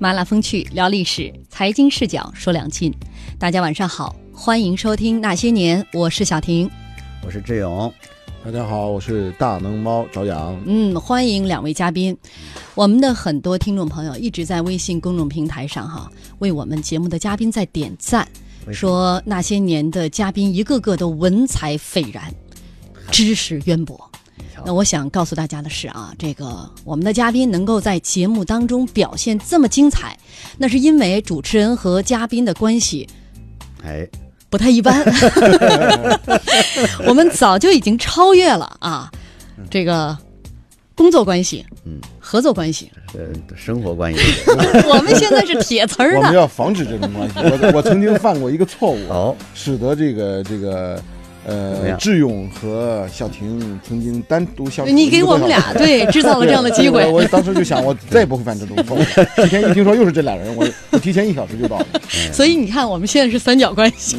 麻辣风趣聊历史，财经视角说两晋。大家晚上好，欢迎收听《那些年》，我是小婷。我是志勇，大家好，我是大能猫朝阳。嗯，欢迎两位嘉宾。我们的很多听众朋友一直在微信公众平台上哈，为我们节目的嘉宾在点赞，说那些年的嘉宾一个个都文采斐然，知识渊博。那我想告诉大家的是啊，这个我们的嘉宾能够在节目当中表现这么精彩，那是因为主持人和嘉宾的关系哎，不太一般。我们早就已经超越了啊，这个工作关系，嗯，合作关系，呃，生活关系。我们现在是铁词儿的我们。要防止这种关系。我我曾经犯过一个错误，哦，使得这个这个呃样志勇和小婷曾经单独相处。你给我们俩对制造了这样的机会 我，我当时就想，我再也不会犯这种错误。提前一听说又是这俩人，我我提前一小时就到了。所以你看我们现在是三角关系。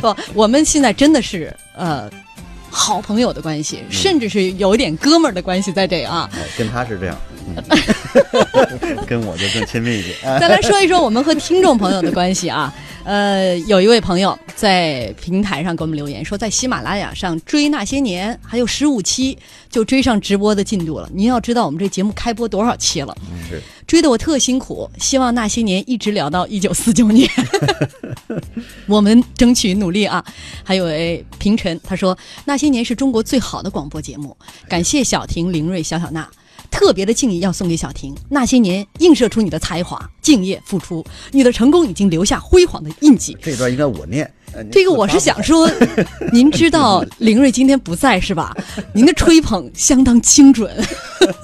不，我们现在真的是呃好朋友的关系，甚至是有一点哥们儿的关系在这啊。哎跟他是这样，嗯 跟我就更亲密一点。哎 再来说一说我们和听众朋友的关系啊。呃，有一位朋友在平台上给我们留言说，在喜马拉雅上追那些年还有十五期就追上直播的进度了。您要知道我们这节目开播多少期了，是追得我特辛苦，希望那些年一直聊到一九四九年，我们争取努力啊！还有位平晨，他说那些年是中国最好的广播节目，感谢小婷、凌瑞、小小娜。特别的敬意要送给小婷，那些年映射出你的才华、敬业、付出，你的成功已经留下辉煌的印记。这段应该我念。呃这个我是想说，您知道 林瑞今天不在是吧？您的吹捧相当精准。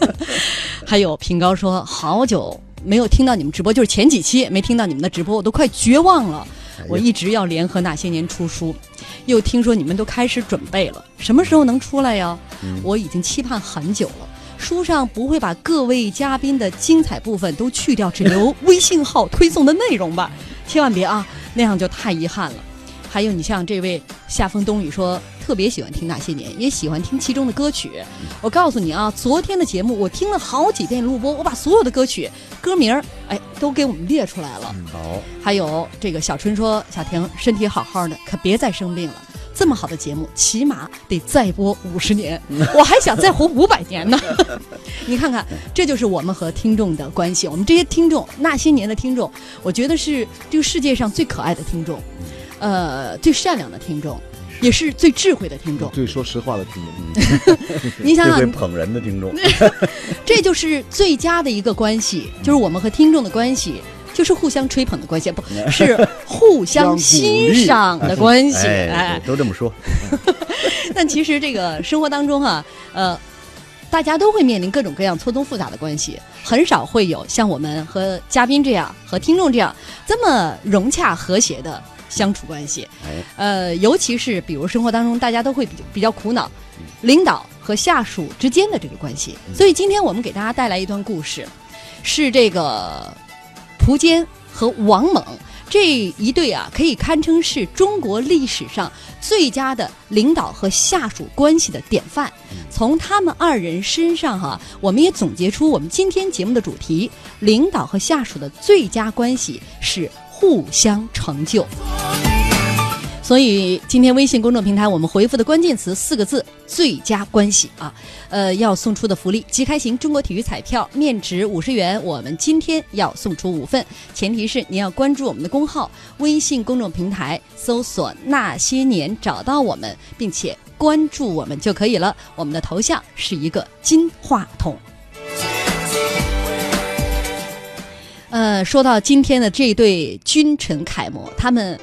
还有平高说，好久没有听到你们直播，就是前几期没听到你们的直播，我都快绝望了。我一直要联合那些年出书，又听说你们都开始准备了，什么时候能出来呀？嗯我已经期盼很久了。书上不会把各位嘉宾的精彩部分都去掉，只留 微信号推送的内容吧？千万别啊，那样就太遗憾了。还有你像这位夏风冬雨说，特别喜欢听那些年，也喜欢听其中的歌曲。我告诉你啊，昨天的节目我听了好几遍录播，我把所有的歌曲歌名儿哎都给我们列出来了。好，还有这个小春说，小婷身体好好的，可别再生病了。这么好的节目，起码得再播五十年，我还想再活五百年呢。你看看，这就是我们和听众的关系。我们这些听众，那些年的听众，我觉得是这个世界上最可爱的听众，呃，最善良的听众，也是最智慧的听众。最说实话的听众，你想想，最捧人的听众，这就是最佳的一个关系，就是我们和听众的关系，就是互相吹捧的关系，不 是互相欣赏的 关系。哎，哎，都这么说。但其实这个生活当中哈、呃，大家都会面临各种各样错综复杂的关系，很少会有像我们和嘉宾这样、和听众这样这么融洽和谐的相处关系。哎，呃，尤其是比如生活当中，大家都会比比较苦恼，领导和下属之间的这个关系。所以今天我们给大家带来一段故事，是这个蒲坚和王猛这一对啊，可以堪称是中国历史上最佳的领导和下属关系的典范。从他们二人身上哈、我们也总结出我们今天节目的主题：领导和下属的最佳关系是互相成就。所以今天微信公众平台我们回复的关键词四个字“最佳关系”啊，呃，要送出的福利即开型中国体育彩票面值五十元，我们今天要送出五份，前提是您要关注我们的公号，微信公众平台搜索“那些年”找到我们，并且关注我们就可以了。我们的头像是一个金话筒。呃，说到今天的这对君臣楷模，他们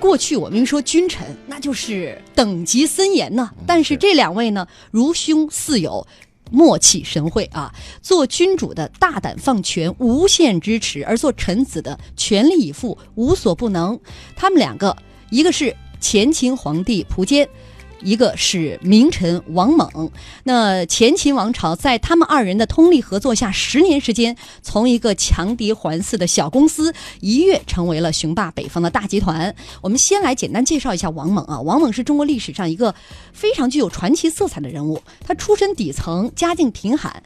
过去我们一说君臣，那就是等级森严呢。但是这两位呢，如兄似友。默契神会啊，做君主的大胆放权、无限支持，而做臣子的全力以赴、无所不能。他们两个，一个是前秦皇帝苻坚，一个是名臣王猛。那前秦王朝在他们二人的通力合作下，十年时间，从一个强敌环伺的小公司，一跃成为了雄霸北方的大集团。我们先来简单介绍一下王猛啊，王猛是中国历史上一个非常具有传奇色彩的人物。他出身底层，家境贫寒，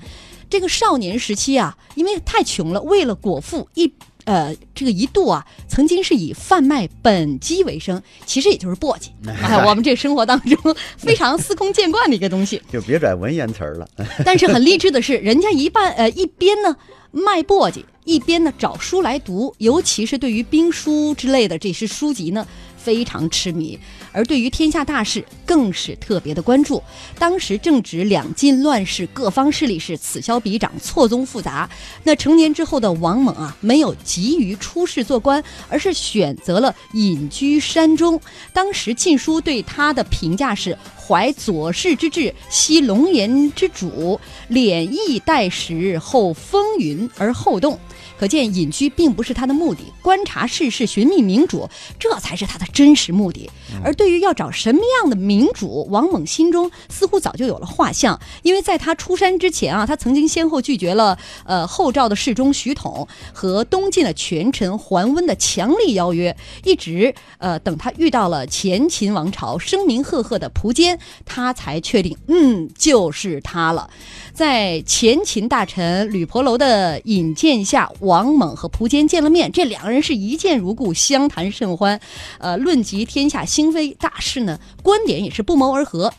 这个少年时期啊，因为太穷了，为了果腹一。呃，这个一度啊，曾经是以贩卖本鸡为生，其实也就是簸箕。哎，我们这生活当中 非常司空见惯的一个东西，就别拽文言词儿了。但是很励志的是，人家一半呃一边呢卖簸箕，一边呢找书来读，尤其是对于兵书之类的这些书籍呢。非常痴迷，而对于天下大事更是特别的关注。当时正值两晋乱世，各方势力是此消彼长，错综复杂。那成年之后的王猛啊，没有急于出仕做官，而是选择了隐居山中。当时《晋书》对他的评价是：怀左氏之志，惜龙颜之主，敛逸待时，后风云而后动。可见隐居并不是他的目的，观察世事、寻觅明主，这才是他的真实目的。而对对于要找什么样的明主，王猛心中似乎早就有了画像。因为在他出山之前啊，他曾经先后拒绝了呃后赵的侍中徐统和东晋的权臣桓温的强力邀约，一直呃等他遇到了前秦王朝声名赫赫的苻坚，他才确定，嗯，就是他了。在前秦大臣吕婆楼的引荐下。王猛和苻坚见了面，这两个人是一见如故，相谈甚欢。呃，论及天下兴大事呢，观点也是不谋而合。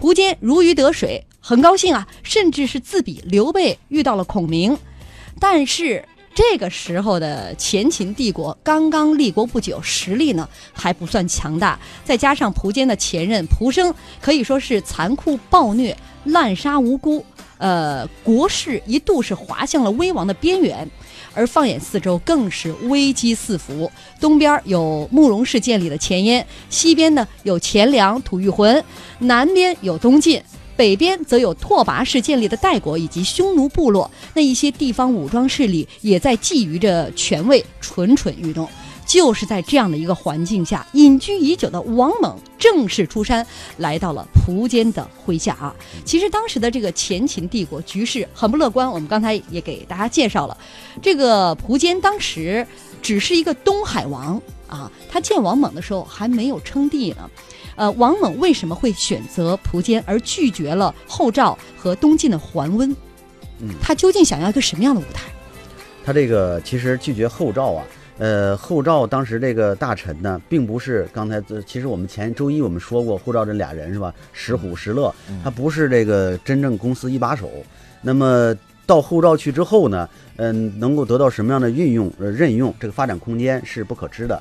苻坚如鱼得水，很高兴啊，甚至是自比刘备遇到了孔明。但是这个时候的前秦帝国刚刚立国不久，实力呢还不算强大，再加上苻坚的前任苻生可以说是残酷暴虐、滥杀无辜，呃，国势一度是滑向了危亡的边缘。而放眼四周，更是危机四伏。东边有慕容氏建立的前燕，西边呢有钱粮、吐谷浑，南边有东晋，北边则有拓跋氏建立的代国以及匈奴部落。那一些地方武装势力也在觊觎着权位，蠢蠢欲动。就是在这样的一个环境下，隐居已久的王猛正式出山，来到了蒲坚的麾下啊。其实当时的这个前秦帝国局势很不乐观，我们刚才也给大家介绍了，这个蒲坚当时只是一个东海王啊，他见王猛的时候还没有称帝呢。呃，王猛为什么会选择蒲坚而拒绝了后赵和东晋的桓温？嗯，他究竟想要一个什么样的舞台？他这个其实拒绝后赵啊。呃，后赵当时这个大臣呢，并不是刚才其实我们前周一我们说过后赵这俩人是吧？石虎、石勒，他不是这个真正公司一把手。那么到后赵去之后呢，嗯，能够得到什么样的运用、任用，这个发展空间是不可知的。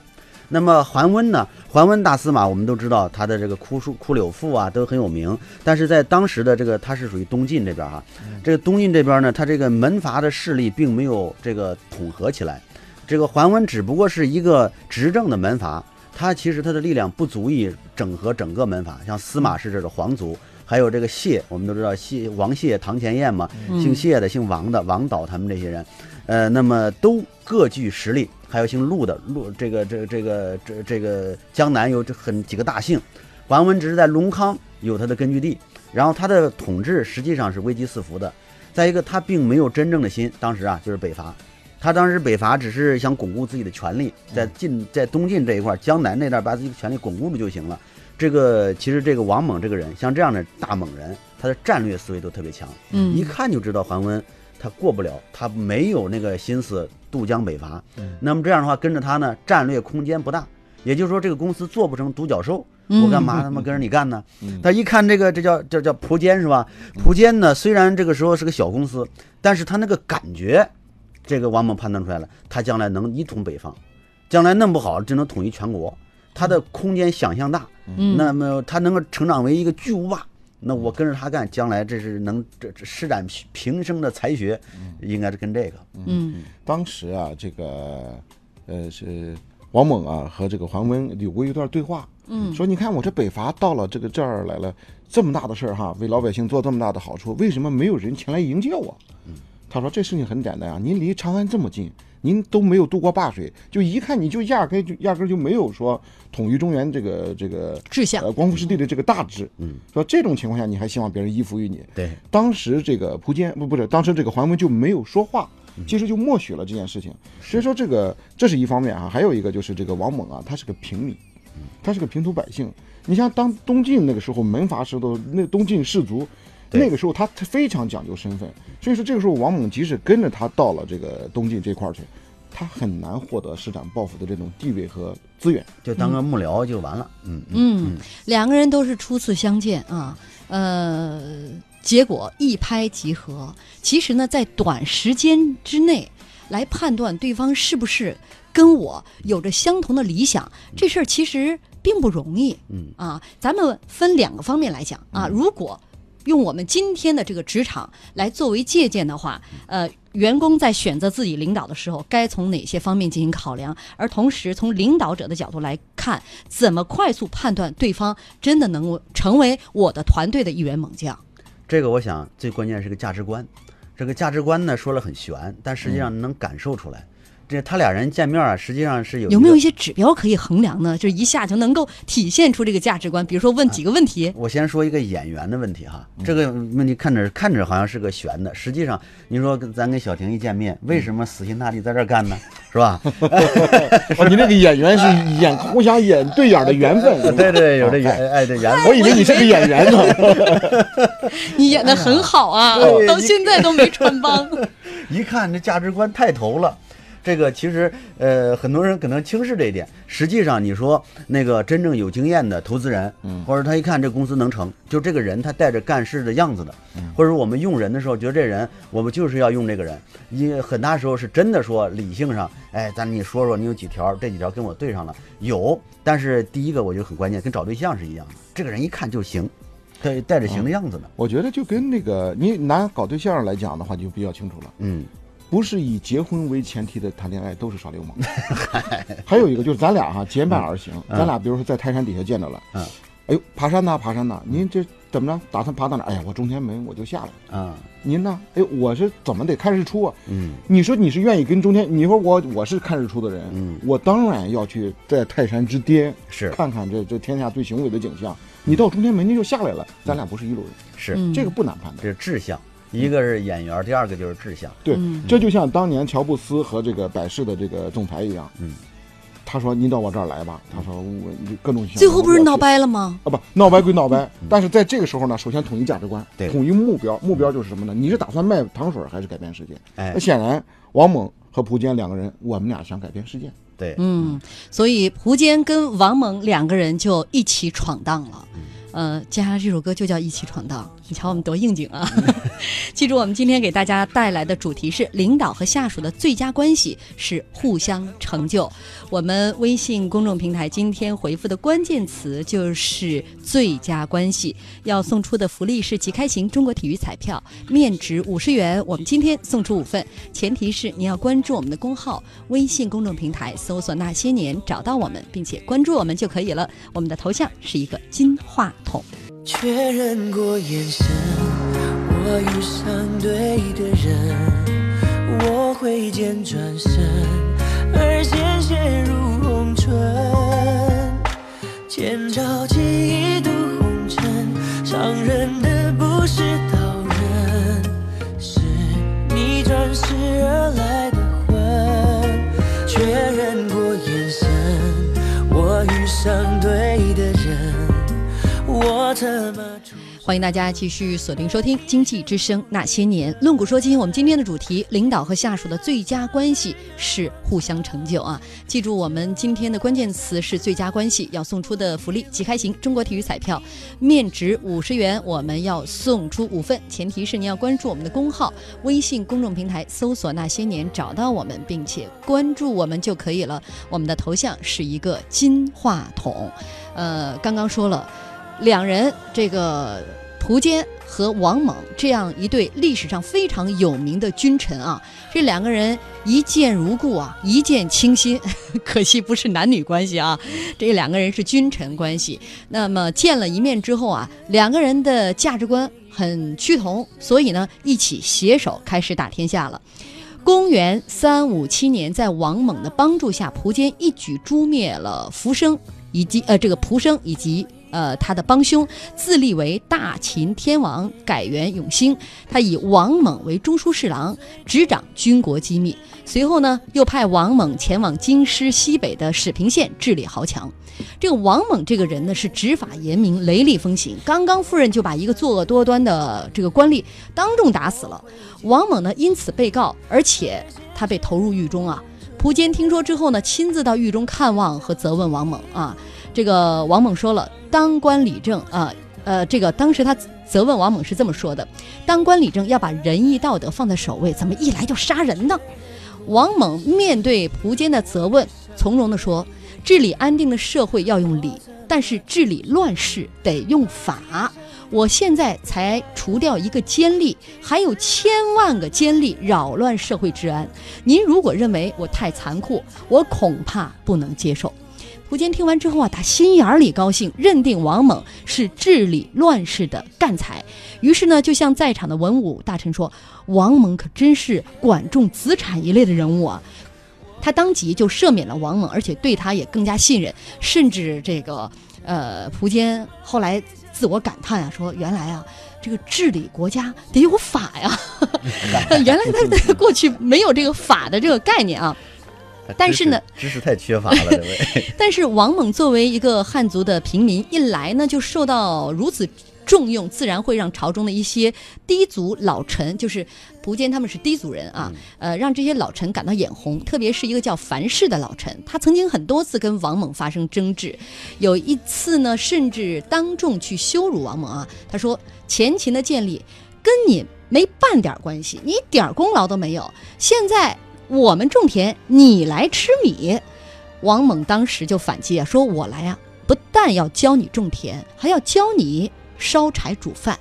那么桓温呢？桓温大司马，我们都知道他的这个枯树枯柳赋啊，都很有名。但是在当时的这个，他是属于东晋这边哈，这个东晋这边呢，他这个门阀的势力并没有这个统合起来。这个桓温只不过是一个执政的门阀，他其实他的力量不足以整合整个门阀。像司马氏这种皇族，还有这个谢，我们都知道谢王谢、堂前燕嘛，姓谢的、姓王的、王导他们这些人，呃，那么都各具实力。还有姓陆的陆，这个这个这个这这个江南有这很几个大姓。桓温只是在隆康有他的根据地，然后他的统治实际上是危机四伏的。再一个，他并没有真正的心，当时啊就是北伐。他当时北伐只是想巩固自己的权力，在晋在东晋这一块，江南那带把自己的权力巩固住就行了。这个其实这个王猛这个人，像这样的大猛人，他的战略思维都特别强，嗯，一看就知道桓温他过不了，他没有那个心思渡江北伐。那么这样的话，跟着他呢，战略空间不大。也就是说，这个公司做不成独角兽，我干嘛他妈跟着你干呢？他一看这个，这叫这叫蒲坚是吧？蒲坚呢，虽然这个时候是个小公司，但是他那个感觉。这个王猛判断出来了，他将来能一统北方，将来弄不好就能统一全国。他的空间想象大，那么他能够成长为一个巨无霸。那我跟着他干，将来这是能这这施展平生的才学，应该是跟这个。嗯，当时啊，这个呃是王猛啊和这个桓温有过一段对话，嗯，说你看我这北伐到了这个这儿来了，这么大的事儿哈，为老百姓做这么大的好处，为什么没有人前来迎接我？他说这事情很简单啊，您离长安这么近，您都没有渡过灞水，就一看你就压根就压根就没有说统一中原这个这个志向呃光复失地的这个大志。嗯，说这种情况下，你还希望别人依附于你？对，当时这个蒲坚不不是，当时这个桓温就没有说话，嗯其实就默许了这件事情。所以说这个这是一方面啊，还有一个就是这个王猛啊，他是个平民，嗯他是个平头百姓。你像当东晋那个时候门阀时候，那东晋士族。对那个时候他他非常讲究身份，所以说这个时候王猛即使跟着他到了这个东晋这块儿去，他很难获得施展抱负的这种地位和资源。就当个幕僚就完了。嗯嗯，两个人都是初次相见啊，呃，结果一拍即合。其实呢，在短时间之内来判断对方是不是跟我有着相同的理想，这事儿其实并不容易。嗯啊，咱们分两个方面来讲啊，如果。用我们今天的这个职场来作为借鉴的话，呃，员工在选择自己领导的时候，该从哪些方面进行考量？而同时，从领导者的角度来看，怎么快速判断对方真的能够成为我的团队的一员猛将？这个我想最关键是个价值观。这个价值观呢说了很玄，但实际上能感受出来。这他俩人见面啊，实际上是有有没有一些指标可以衡量呢？就一下就能够体现出这个价值观。比如说问几个问题，我先说一个演员的问题哈，这个问题看着看着好像是个悬的，实际上你说跟咱跟小婷一见面，为什么死心塌地在这儿干呢？是吧？哦，你那个演员是演互相演对眼的缘分。对对，有这哦缘哎这缘分我以为你是个演员呢。你演的很好啊，到现在都没穿帮。一看这价值观太投了。这个其实，呃，很多人可能轻视这一点。实际上，你说那个真正有经验的投资人，嗯。或者他一看这公司能成，就这个人他带着干事的样子的，嗯。或者我们用人的时候，觉得这人我们就是要用这个人，因为很大时候是真的说理性上，哎，咱你说说你有几条，这几条跟我对上了，有，但是第一个我觉得很关键，跟找对象是一样的，这个人一看就行，带带着行的样子的，我觉得就跟那个你拿搞对象来讲的话，就比较清楚了。嗯，不是以结婚为前提的谈恋爱都是耍流氓。还有一个就是咱俩哈结伴而行，咱俩比如说在泰山底下见着了，嗯，哎呦爬山呐爬山呐，您这怎么着打算爬到哪儿？哎呀，我中天门我就下来。啊，您呢？哎，我是怎么得看日出啊？嗯，你说你是愿意跟中天？你说我我是看日出的人，嗯我当然要去在泰山之巅是看看这这天下最雄伟的景象。你到中天门你就下来了，咱俩不是一路人，是，嗯这个不难判断。这是志向，一个是演员，第二个就是志向，对，嗯这就像当年乔布斯和这个百事的这个总裁一样，嗯，他说您到我这儿来吧，他说我你各种最后不是闹掰掰了吗？啊不闹掰归闹掰，但是在这个时候呢，首先统一价值观，对统一目标，目标就是什么呢？你是打算卖糖水还是改变世界？哎那，显然王猛和蒲坚两个人，我们俩想改变世界。对，嗯，所以蒲坚跟王猛两个人就一起闯荡了。呃，接下来这首歌就叫《一起闯荡》，你瞧我们多应景啊！记住，我们今天给大家带来的主题是领导和下属的最佳关系是互相成就。我们微信公众平台今天回复的关键词就是“最佳关系”，要送出的福利是即开型中国体育彩票，面值五十元，我们今天送出五份，前提是你要关注我们的公号微信公众平台，搜索“那些年”找到我们，并且关注我们就可以了。我们的头像是一个金话痛。确认过眼神，我遇上对的人，我挥剑转身，而鲜血如红唇，前朝记忆渡红尘，伤人的不是刀欢迎大家继续锁定收听《经济之声那些年》，论古说今。我们今天的主题，领导和下属的最佳关系是互相成就啊！记住，我们今天的关键词是最佳关系，要送出的福利即开型中国体育彩票，面值五十元，我们要送出五份，前提是你要关注我们的公号微信公众平台，搜索那些年找到我们，并且关注我们就可以了。我们的头像是一个金话筒，呃，刚刚说了。两人这个蒲坚和王猛这样一对历史上非常有名的君臣啊，这两个人一见如故啊，一见倾心，可惜不是男女关系啊，这两个人是君臣关系。那么见了一面之后啊，两个人的价值观很趋同，所以呢，一起携手开始打天下了。公元三五七年，在王猛的帮助下，蒲坚一举诛灭了浮生以及呃这个蒲生以及呃他的帮凶，自立为大秦天王，改元永兴。他以王猛为中书侍郎，执掌军国机密。随后呢，又派王猛前往京师西北的始平县治理豪强。这个王猛这个人呢，是执法严明，雷厉风行。刚刚赴任就把一个作恶多端的这个官吏当众打死了。王猛呢，因此被告，而且他被投入狱中啊。蒲坚听说之后呢，亲自到狱中看望和责问王猛啊。这个王猛说了，当官理政啊，呃，这个当时他责问王猛是这么说的：当官理政要把仁义道德放在首位，怎么一来就杀人呢？王猛面对蒲坚的责问，从容地说。治理安定的社会要用理，但是治理乱世得用法。我现在才除掉一个奸吏，还有千万个奸吏扰乱社会治安。您如果认为我太残酷，我恐怕不能接受。苻坚听完之后啊，打心眼里高兴，认定王猛是治理乱世的干才。于是呢，就向在场的文武大臣说：“王猛可真是管仲子产一类的人物啊。”他当即就赦免了王猛，而且对他也更加信任，甚至这个呃，苻坚后来自我感叹啊，说原来啊，这个治理国家得有法呀，原来他在过去没有这个法的这个概念啊。但是呢，知识太缺乏了，这位。但是王猛作为一个汉族的平民，一来呢就受到如此。重用自然会让朝中的一些低族老臣，就是苻坚他们是低族人啊，呃，让这些老臣感到眼红。特别是一个叫樊氏的老臣，他曾经很多次跟王猛发生争执，有一次呢，甚至当众去羞辱王猛啊。他说：“前秦的建立跟你没半点关系，你一点功劳都没有。现在我们种田，你来吃米。”王猛当时就反击啊，说：“我来啊，不但要教你种田，还要教你。”烧柴煮饭，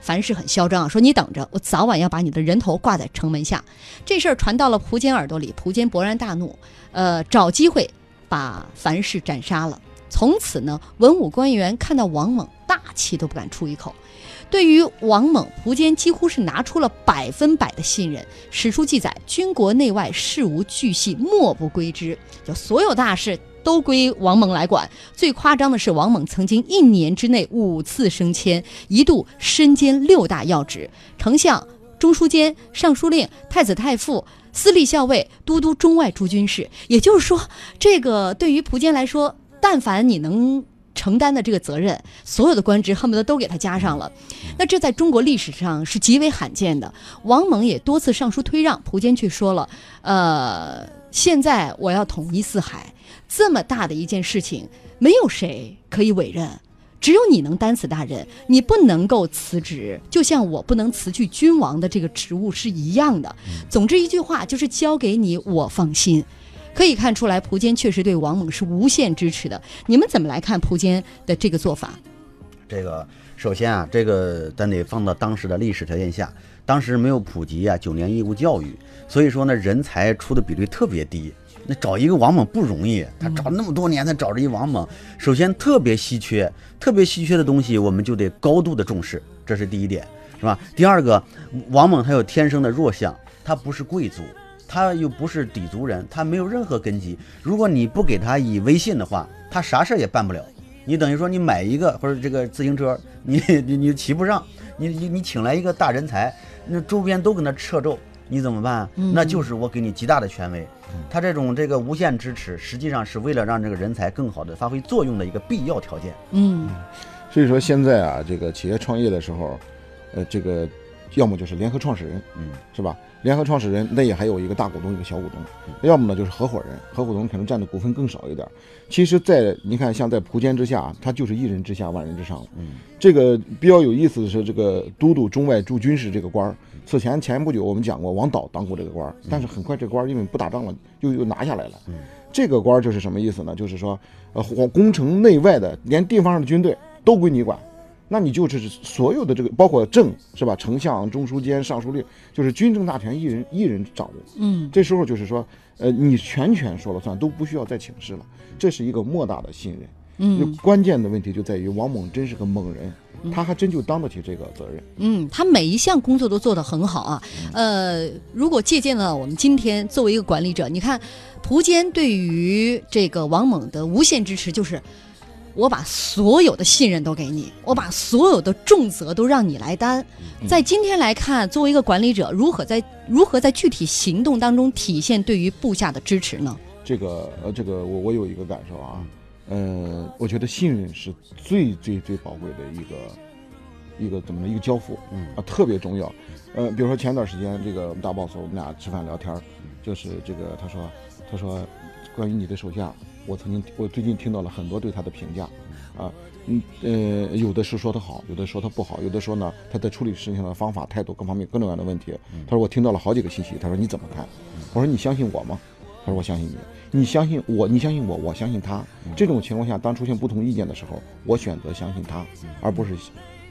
樊氏很嚣张啊，说你等着，我早晚要把你的人头挂在城门下。这事儿传到了苻坚耳朵里，苻坚勃然大怒，呃，找机会把樊氏斩杀了。从此呢，文武官员看到王猛，大气都不敢出一口。对于王猛，苻坚几乎是拿出了百分百的信任。史书记载，军国内外事无巨细，莫不归之，就所有大事。都归王猛来管。最夸张的是，王猛曾经一年之内五次升迁，一度身兼六大要职：丞相、中书监、尚书令、太子太傅、司隶校尉、都督中外诸军事。也就是说，这个对于苻坚来说，但凡你能承担的这个责任，所有的官职恨不得都给他加上了。那这在中国历史上是极为罕见的。王蒙也多次上书推让，苻坚却说了：“呃，现在我要统一四海。”这么大的一件事情，没有谁可以委任，只有你能担此大任。你不能够辞职，就像我不能辞去君王的这个职务是一样的。总之一句话，就是交给你，我放心。可以看出来，蒲坚确实对王猛是无限支持的。你们怎么来看蒲坚的这个做法？这个首先啊，这个咱得放到当时的历史条件下，当时没有普及啊九年义务教育，所以说呢，人才出的比率特别低。那找一个王猛不容易，他找那么多年才找着一王猛。首先特别稀缺，特别稀缺的东西，我们就得高度的重视，这是第一点，是吧？第二个，王猛他有天生的弱项，他不是贵族，他又不是底族人，他没有任何根基。如果你不给他以威信的话，他啥事儿也办不了。你等于说你买一个或者这个自行车，你 你你骑不上，你你你请来一个大人才，那周边都跟他掣肘，你怎么办？那就是我给你极大的权威。他这种这个无限支持，实际上是为了让这个人才更好的发挥作用的一个必要条件。嗯，所以说现在啊，这个企业创业的时候，呃，这个要么就是联合创始人，嗯，是吧？联合创始人那也还有一个大股东，一个小股东，要么呢就是合伙人，合伙人可能占的股份更少一点。其实，在你看，像在苻坚之下，他就是一人之下，万人之上。嗯，这个比较有意思的是，这个都督中外驻军事这个官儿。此前前不久我们讲过，王导当过这个官儿，但是很快这官儿因为不打仗了，又又拿下来了。嗯这个官儿就是什么意思呢？就是说，呃，攻城内外的，连地方上的军队都归你管。那你就是所有的这个，包括正是吧，丞相、中书监、尚书令，就是军政大权一人一人掌握。嗯这时候就是说，呃，你全权说了算，都不需要再请示了，这是一个莫大的信任。就嗯关键的问题就在于王猛真是个猛人，他还真就当得起这个责任。嗯，他每一项工作都做得很好啊。呃，如果借鉴了我们今天作为一个管理者，你看蒲坚对于这个王猛的无限支持，就是我把所有的信任都给你，我把所有的重责都让你来担。在今天来看，作为一个管理者，如何在如何在具体行动当中体现对于部下的支持呢？这个呃，这个我我有一个感受啊，呃，我觉得信任是最最最宝贵的一个一个怎么呢？一个交付，嗯啊，特别重要。呃，比如说前段时间这个我们大 boss 我们俩吃饭聊天儿，就是这个他说他说关于你的手下，我曾经我最近听到了很多对他的评价，啊，嗯呃，有的是说他好，有的说他不好，有的说呢他在处理事情的方法、态度各方面各种各样的问题。他说我听到了好几个信息，他说你怎么看？我说你相信我吗？他说我相信你。你相信我，你相信我，我相信他。这种情况下，当出现不同意见的时候，我选择相信他，而不是，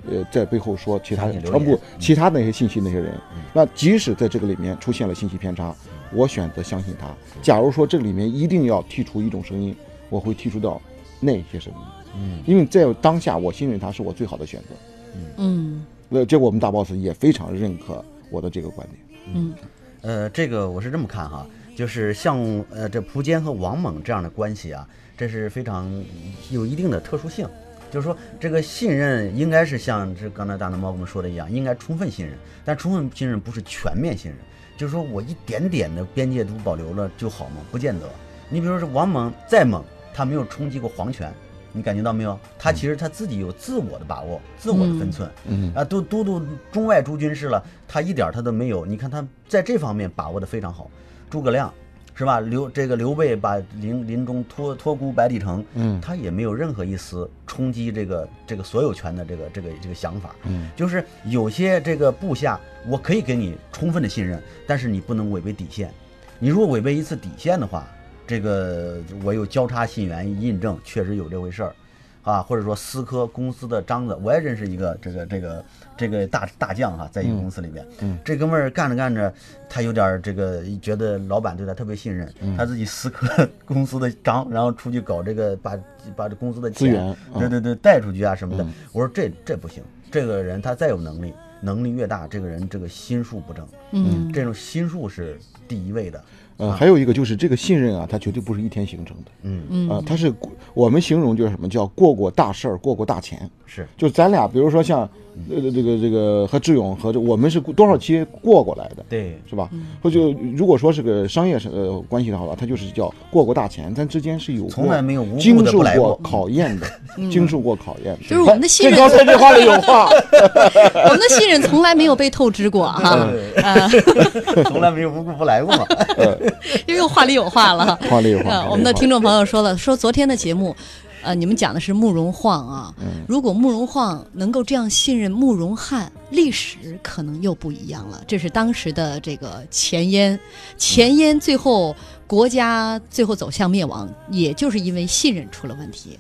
呃，在背后说其他相信流全部其他那些信息那些人。那即使在这个里面出现了信息偏差，我选择相信他。假如说这里面一定要剔除一种声音，我会剔除掉那些声音，嗯因为在当下我信任他是我最好的选择。嗯呃，这我们大 boss 也非常认可我的这个观点。嗯呃，这个我是这么看哈，就是像呃这蒲坚和王猛这样的关系啊，这是非常有一定的特殊性。就是说，这个信任应该是像这刚才大南猫我们说的一样，应该充分信任，但充分信任不是全面信任。就是说我一点点的边界都保留了就好吗？不见得。你比如说王猛再猛，他没有冲击过皇权，你感觉到没有？他其实他自己有自我的把握，自我的分寸。嗯啊，都都督中外诸军事了，他一点儿他都没有。你看他在这方面把握的非常好。诸葛亮是吧？刘这个刘备把临临终托托孤白帝城，嗯他也没有任何一丝冲击这个这个所有权的这个这个这个想法。嗯，就是有些这个部下，我可以给你充分的信任，但是你不能违背底线。你如果违背一次底线的话，这个我有交叉信源印证，确实有这回事儿。啊，或者说思科公司的张子，我也认识一个这个这个这个大大将哈、在一个公司里边，嗯这哥们儿干着干着，他有点儿这个觉得老板对他特别信任，嗯他自己思科 公司的章，然后出去搞这个把把这公司的钱资源啊对对对带出去啊什么的。嗯我说这这不行，这个人他再有能力，能力越大，这个人这个心术不正，嗯这种心术是第一位的。呃，还有一个就是这个信任啊，它绝对不是一天形成的。嗯，嗯啊，它是我们形容就是什么叫过过大事儿，过过大钱。是就咱俩，比如说像呃这个这个和志勇和这我们是多少期过过来的，对，是吧？或就如果说是个商业是呃关系的话，它就是叫过过大钱，咱之间是有从来没有无故经受的不来过。过考验的，经受过考验的。就是我们的信任这刚才这话里有话，我们的信任从来没有被透支过哈，啊，从来没有无故不来过嘛。又又话里有话了。话里有话。呃，我们的听众朋友说了，说昨天的节目，呃，你们讲的是慕容晃啊。如果慕容晃能够这样信任慕容翰，历史可能又不一样了。这是当时的这个前燕，前燕最后国家最后走向灭亡，也就是因为信任出了问题。